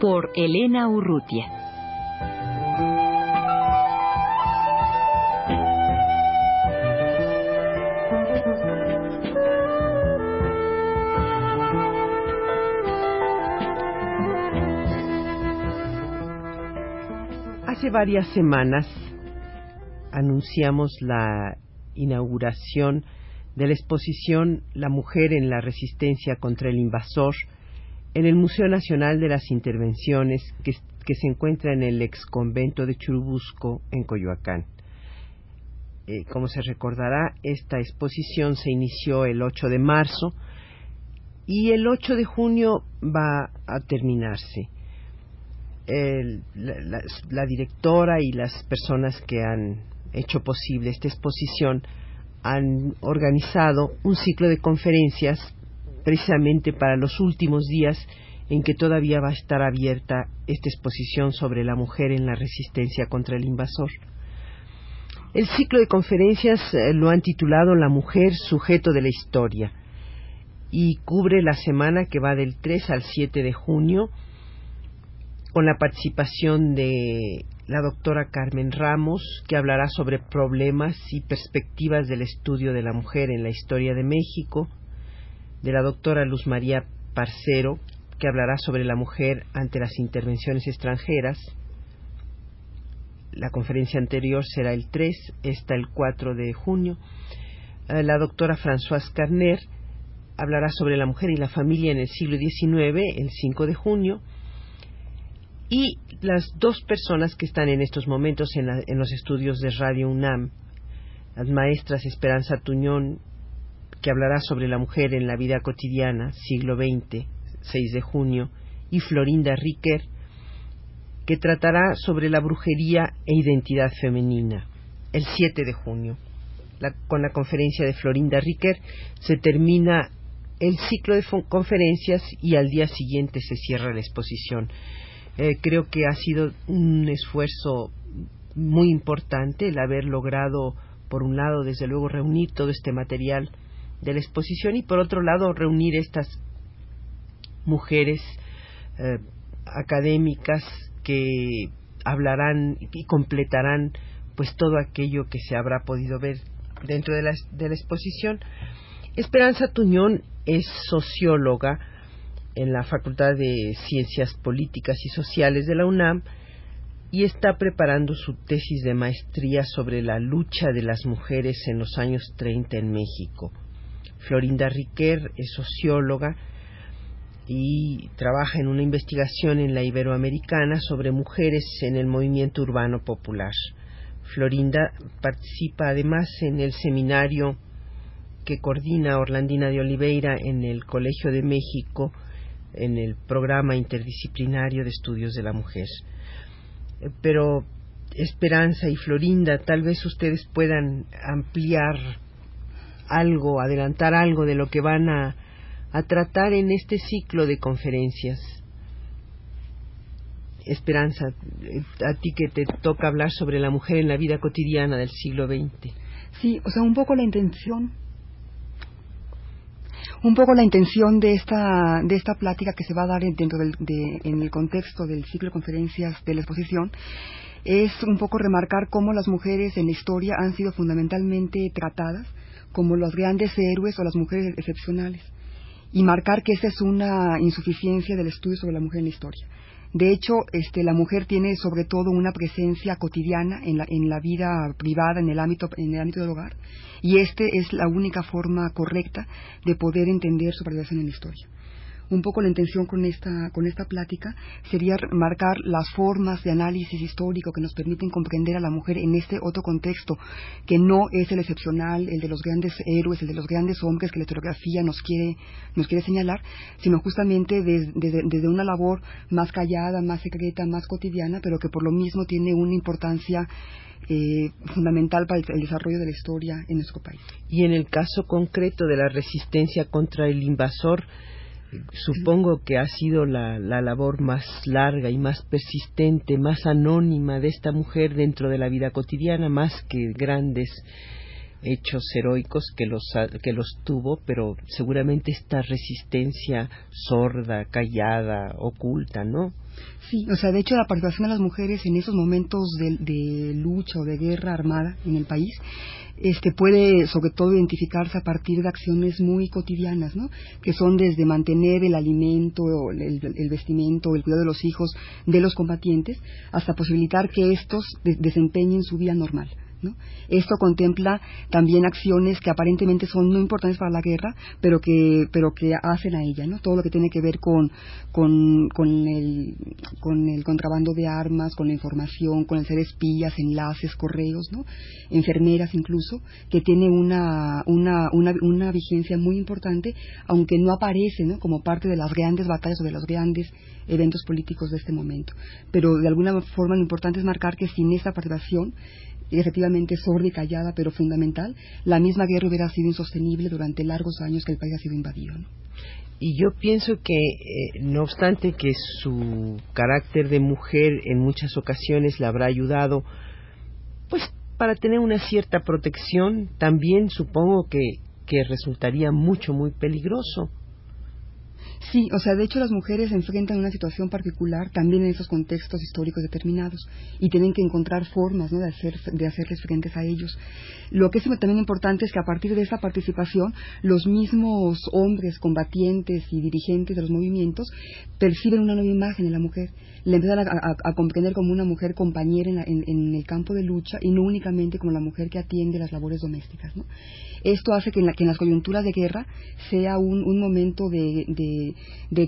Por Elena Urrutia. Hace varias semanas anunciamos la inauguración de la exposición La mujer en la resistencia contra el invasor en el Museo Nacional de las Intervenciones que, se encuentra en el ex convento de Churubusco en Coyoacán. Eh, como se recordará, esta exposición se inició el 8 de marzo y el 8 de junio va a terminarse. la, directora y las personas que han hecho posible esta exposición han organizado un ciclo de conferencias precisamente para los últimos días en que todavía va a estar abierta esta exposición sobre la mujer en la resistencia contra el invasor. El ciclo de conferencias eh, lo han titulado La mujer sujeto de la historia y cubre la semana que va del 3 al 7 de junio con la participación de la doctora Carmen Ramos, que hablará sobre problemas y perspectivas del estudio de la mujer en la historia de México, de la doctora Luz María Parcero, que hablará sobre la mujer ante las intervenciones extranjeras. La conferencia anterior será el 3, esta el 4 de junio. Eh, la doctora Françoise Carner hablará sobre la mujer y la familia en el siglo XIX, el 5 de junio y las dos personas que están en estos momentos en, los estudios de Radio UNAM, las maestras Esperanza Tuñón, que hablará sobre la mujer en la vida cotidiana, siglo XX, 6 de junio, y Florinda Riquer, que tratará sobre la brujería e identidad femenina, el 7 de junio. con la conferencia de Florinda Riquer se termina el ciclo de conferencias y al día siguiente se cierra la exposición. Eh, creo que ha sido un esfuerzo muy importante el haber logrado, por un lado, desde luego, reunir todo este material de la exposición y, por otro lado, reunir estas mujeres eh, académicas que hablarán y completarán pues todo aquello que se habrá podido ver dentro de la, de la exposición. Esperanza Tuñón es socióloga, en la Facultad de Ciencias Políticas y Sociales de la UNAM y está preparando su tesis de maestría sobre la lucha de las mujeres en los años 30 en México. Florinda Riquer es socióloga y trabaja en una investigación en la Iberoamericana sobre mujeres en el movimiento urbano popular. Florinda participa además en el seminario que coordina Orlandina de Oliveira en el Colegio de México en el programa interdisciplinario de estudios de la mujer. Eh, pero Esperanza y Florinda, tal vez ustedes puedan ampliar algo, adelantar algo de lo que van a, a tratar en este ciclo de conferencias. Esperanza, eh, a ti que te toca hablar sobre la mujer en la vida cotidiana del siglo XX. Sí, o sea, un poco la intención un poco la intención de esta, de esta plática que se va a dar dentro del, en el contexto del ciclo de conferencias de la exposición es un poco remarcar cómo las mujeres en la historia han sido fundamentalmente tratadas como los grandes héroes o las mujeres excepcionales y marcar que esa es una insuficiencia del estudio sobre la mujer en la historia. De hecho, este, la mujer tiene sobre todo una presencia cotidiana en la, en la vida privada, en el ámbito, en el ámbito del hogar, y esta es la única forma correcta de poder entender su participación en la historia. Un poco la intención con esta, con esta plática sería marcar las formas de análisis histórico que nos permiten comprender a la mujer en este otro contexto, que no es el excepcional, el de los grandes héroes, el de los grandes hombres que la historiografía nos quiere, nos quiere señalar, sino justamente desde, una labor más callada, más secreta, más cotidiana, pero que por lo mismo tiene una importancia eh, fundamental para el, desarrollo de la historia en nuestro país. Y en el caso concreto de la resistencia contra el invasor, supongo que ha sido la, labor más larga y más persistente, más anónima de esta mujer dentro de la vida cotidiana, más que grandes hechos heroicos que los, que los tuvo, pero seguramente esta resistencia sorda, callada, oculta, ¿no? Sí, o sea, de hecho la participación de las mujeres en esos momentos de, lucha o de guerra armada en el país este puede sobre todo identificarse a partir de acciones muy cotidianas, ¿no? Que son desde mantener el alimento, el, el vestimento, el cuidado de los hijos de los combatientes, hasta posibilitar que estos desempeñen su vida normal. Esto contempla también acciones que aparentemente son no importantes para la guerra, pero que, pero que hacen a ella, ¿no? Todo lo que tiene que ver con, con, el, con el contrabando de armas, con la información, con el ser espías, enlaces, correos, ¿no? Enfermeras incluso, que tiene una, una, una, una vigencia muy importante, aunque no aparece, ¿no? Como parte de las grandes batallas o de los grandes eventos políticos de este momento. Pero de alguna forma lo importante es marcar que sin esa participación efectivamente sorda y callada, pero fundamental, la misma guerra hubiera sido insostenible durante largos años que el país ha sido invadido. Y yo pienso que, eh, no obstante que su carácter de mujer en muchas ocasiones la habrá ayudado, pues para tener una cierta protección, también supongo que, que resultaría mucho, muy peligroso Sí, o sea, de hecho las mujeres enfrentan a una situación particular también en esos contextos históricos determinados y tienen que encontrar formas ¿no? de, hacer, de hacerles frentes a ellos. Lo que es también importante es que a partir de esa participación los mismos hombres combatientes y dirigentes de los movimientos perciben una nueva imagen en la mujer le empiezan a, comprender como una mujer compañera en, el campo de lucha y no únicamente como la mujer que atiende las labores domésticas. Esto hace que en, las coyunturas de guerra sea un, momento de,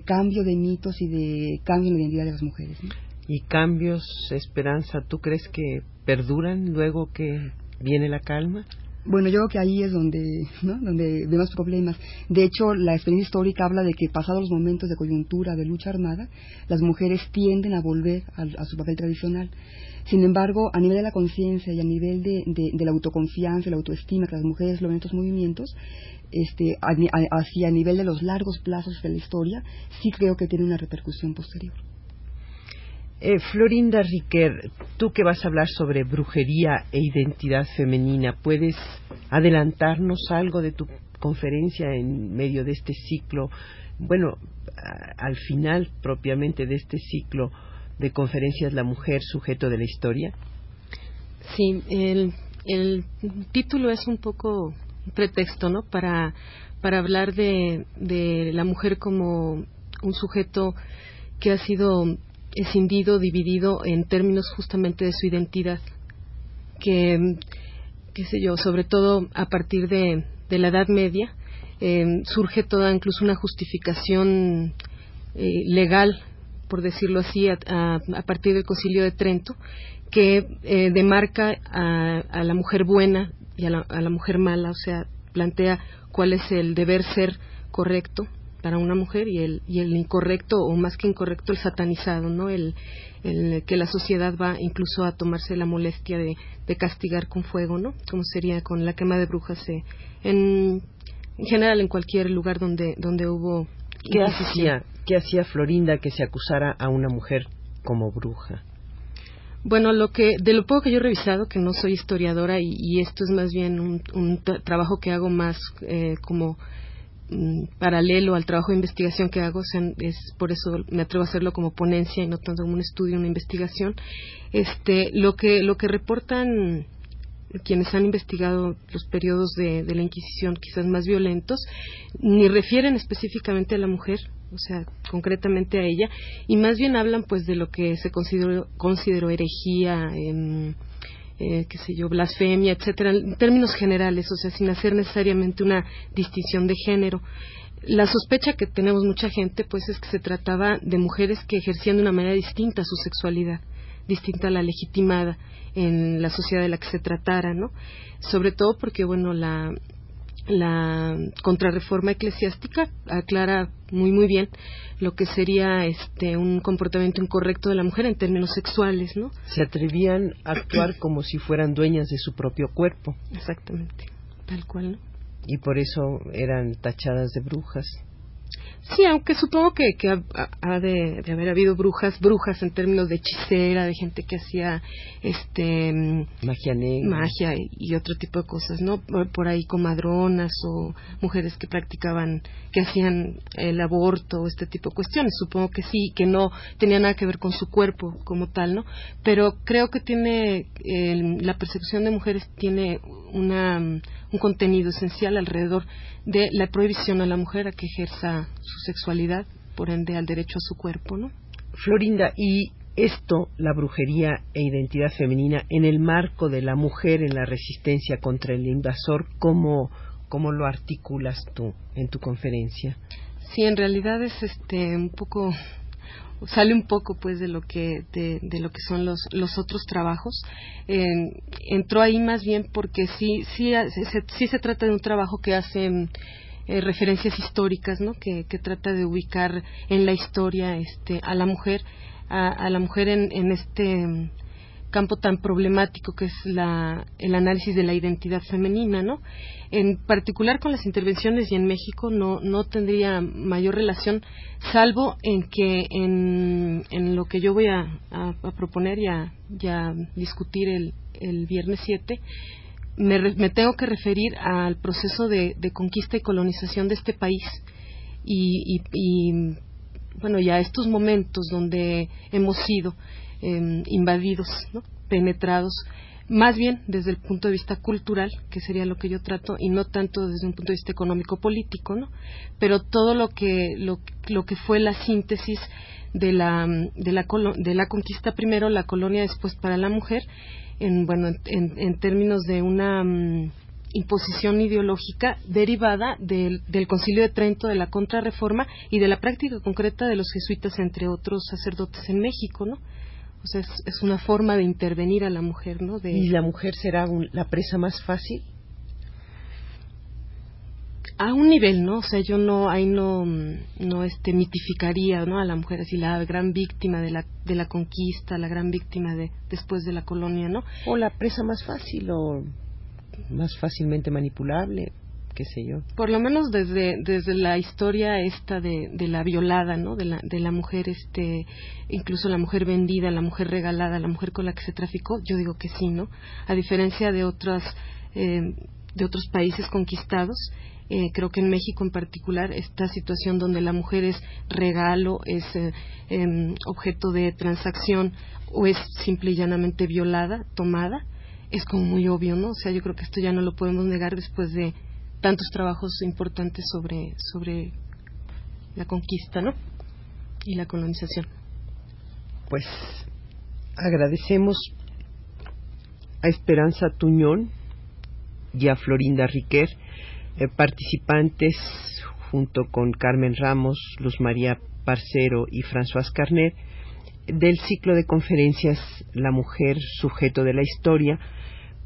cambio de mitos y de cambio en la identidad de las mujeres. ¿Y cambios, Esperanza, tú crees que perduran luego que viene la calma? Bueno, yo creo que ahí es donde, ¿no? donde vemos problemas. De hecho, la experiencia histórica habla de que pasados los momentos de coyuntura, de lucha armada, las mujeres tienden a volver a, su papel tradicional. Sin embargo, a nivel de la conciencia y a nivel de, la autoconfianza y la autoestima que las mujeres logran estos movimientos, este, a, nivel de los largos plazos de la historia, sí creo que tiene una repercusión posterior. Eh, Florinda Riquer, tú que vas a hablar sobre brujería e identidad femenina, ¿puedes adelantarnos algo de tu conferencia en medio de este ciclo? Bueno, al final propiamente de este ciclo de conferencias La mujer, sujeto de la historia. Sí, el, el título es un poco pretexto, ¿no? Para, para hablar de, de la mujer como un sujeto que ha sido escindido, dividido en términos justamente de su identidad, que, qué sé yo, sobre todo a partir de, la Edad Media, eh, surge toda incluso una justificación eh, legal, por decirlo así, a, partir del Concilio de Trento, que eh, demarca a, la mujer buena y la, a la mujer mala, o sea, plantea cuál es el deber ser correcto para una mujer y el, y el incorrecto, o más que incorrecto, el satanizado, ¿no? El, el que la sociedad va incluso a tomarse la molestia de, de castigar con fuego, ¿no? Como sería con la quema de brujas eh, en, en general en cualquier lugar donde, donde hubo ¿Qué hacía, ¿Qué hacía Florinda que se acusara a una mujer como bruja? Bueno, lo que, de lo poco que yo he revisado, que no soy historiadora y, esto es más bien un, un trabajo que hago más eh, como Mm, paralelo al trabajo de investigación que hago, es por eso me atrevo a hacerlo como ponencia y no tanto como un estudio, una investigación. Este, lo que lo que reportan quienes han investigado los periodos de, la Inquisición quizás más violentos, ni refieren específicamente a la mujer, o sea, concretamente a ella, y más bien hablan pues de lo que se consideró, consideró herejía, eh, qué sé yo, blasfemia, etcétera, en términos generales, o sea, sin hacer necesariamente una distinción de género. La sospecha que tenemos mucha gente, pues, es que se trataba de mujeres que ejercían de una manera distinta su sexualidad, distinta a la legitimada en la sociedad de la que se tratara, ¿no? Sobre todo porque, bueno, la, la contrarreforma eclesiástica aclara muy muy bien lo que sería este un comportamiento incorrecto de la mujer en términos sexuales, ¿no? Se atrevían a actuar como si fueran dueñas de su propio cuerpo. Exactamente, tal cual, ¿no? Y por eso eran tachadas de brujas. Sí, aunque supongo que, que ha, de, haber habido brujas, brujas en términos de hechicera, de gente que hacía este magia negra, magia y, otro tipo de cosas, ¿no? Por, ahí comadronas o mujeres que practicaban, que hacían el aborto, este tipo de cuestiones. Supongo que sí, que no tenía nada que ver con su cuerpo como tal, ¿no? Pero creo que tiene la persecución de mujeres tiene una, un contenido esencial alrededor de la prohibición a la mujer a que ejerza su sexualidad, por ende al derecho a su cuerpo, ¿no? Florinda, y esto, la brujería e identidad femenina, en el marco de la mujer en la resistencia contra el invasor, ¿cómo, cómo lo articulas tú en tu conferencia? Sí, en realidad es este un poco sale un poco pues de lo que de, lo que son los los otros trabajos. Entró ahí más bien porque sí sí se, sí se trata de un trabajo que hace eh, referencias históricas no que, que, trata de ubicar en la historia este a la mujer a, la mujer en, en este campo tan problemático que es la, el análisis de la identidad femenina, ¿no? En particular con las intervenciones y en México no, no tendría mayor relación, salvo en que en, en lo que yo voy a, proponer y a, discutir el, el viernes 7, me, tengo que referir al proceso de, de, conquista y colonización de este país y, y, y bueno, ya estos momentos donde hemos sido Em, invadidos, penetrados, más bien desde el punto de vista cultural, que sería lo que yo trato, y no tanto desde un punto de vista económico-político, ¿no? Pero todo lo que, lo, lo que fue la síntesis de la, de la, de la conquista primero, la colonia después para la mujer, en, bueno, en, en términos de una mm, imposición ideológica derivada del, del, Concilio de Trento, de la Contrarreforma y de la práctica concreta de los jesuitas, entre otros sacerdotes en México, ¿no? O sea, es, una forma de intervenir a la mujer, ¿no? ¿Y la mujer será la presa más fácil? A un nivel, ¿no? O sea, yo no, ahí no, no este, mitificaría, ¿no? A la mujer así, la gran víctima de la, de la conquista, la gran víctima de, después de la colonia, ¿no? O la presa más fácil o más fácilmente manipulable qué sé yo. Por lo menos desde, desde la historia esta de, de la violada, ¿no? De la, de la mujer, este, incluso la mujer vendida, la mujer regalada, la mujer con la que se traficó, yo digo que sí, ¿no? A diferencia de otras, eh, de otros países conquistados, eh, creo que en México en particular esta situación donde la mujer es regalo, es eh, em, objeto de transacción o es simple y llanamente violada, tomada, es como muy obvio, ¿no? O sea, yo creo que esto ya no lo podemos negar después de tantos trabajos importantes sobre, sobre la conquista, ¿no? Y la colonización. Pues agradecemos a Esperanza Tuñón y a Florinda Riquer, eh, participantes junto con Carmen Ramos, Luz María Parcero y François Carnet, del ciclo de conferencias La mujer, sujeto de la historia,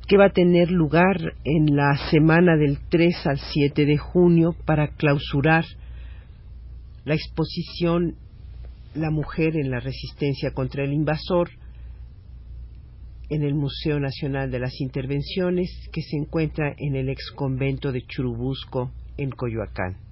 que va a tener lugar en la semana del 3 al 7 de junio para clausurar la exposición La mujer en la resistencia contra el invasor en el Museo Nacional de las Intervenciones que se encuentra en el ex convento de Churubusco en Coyoacán.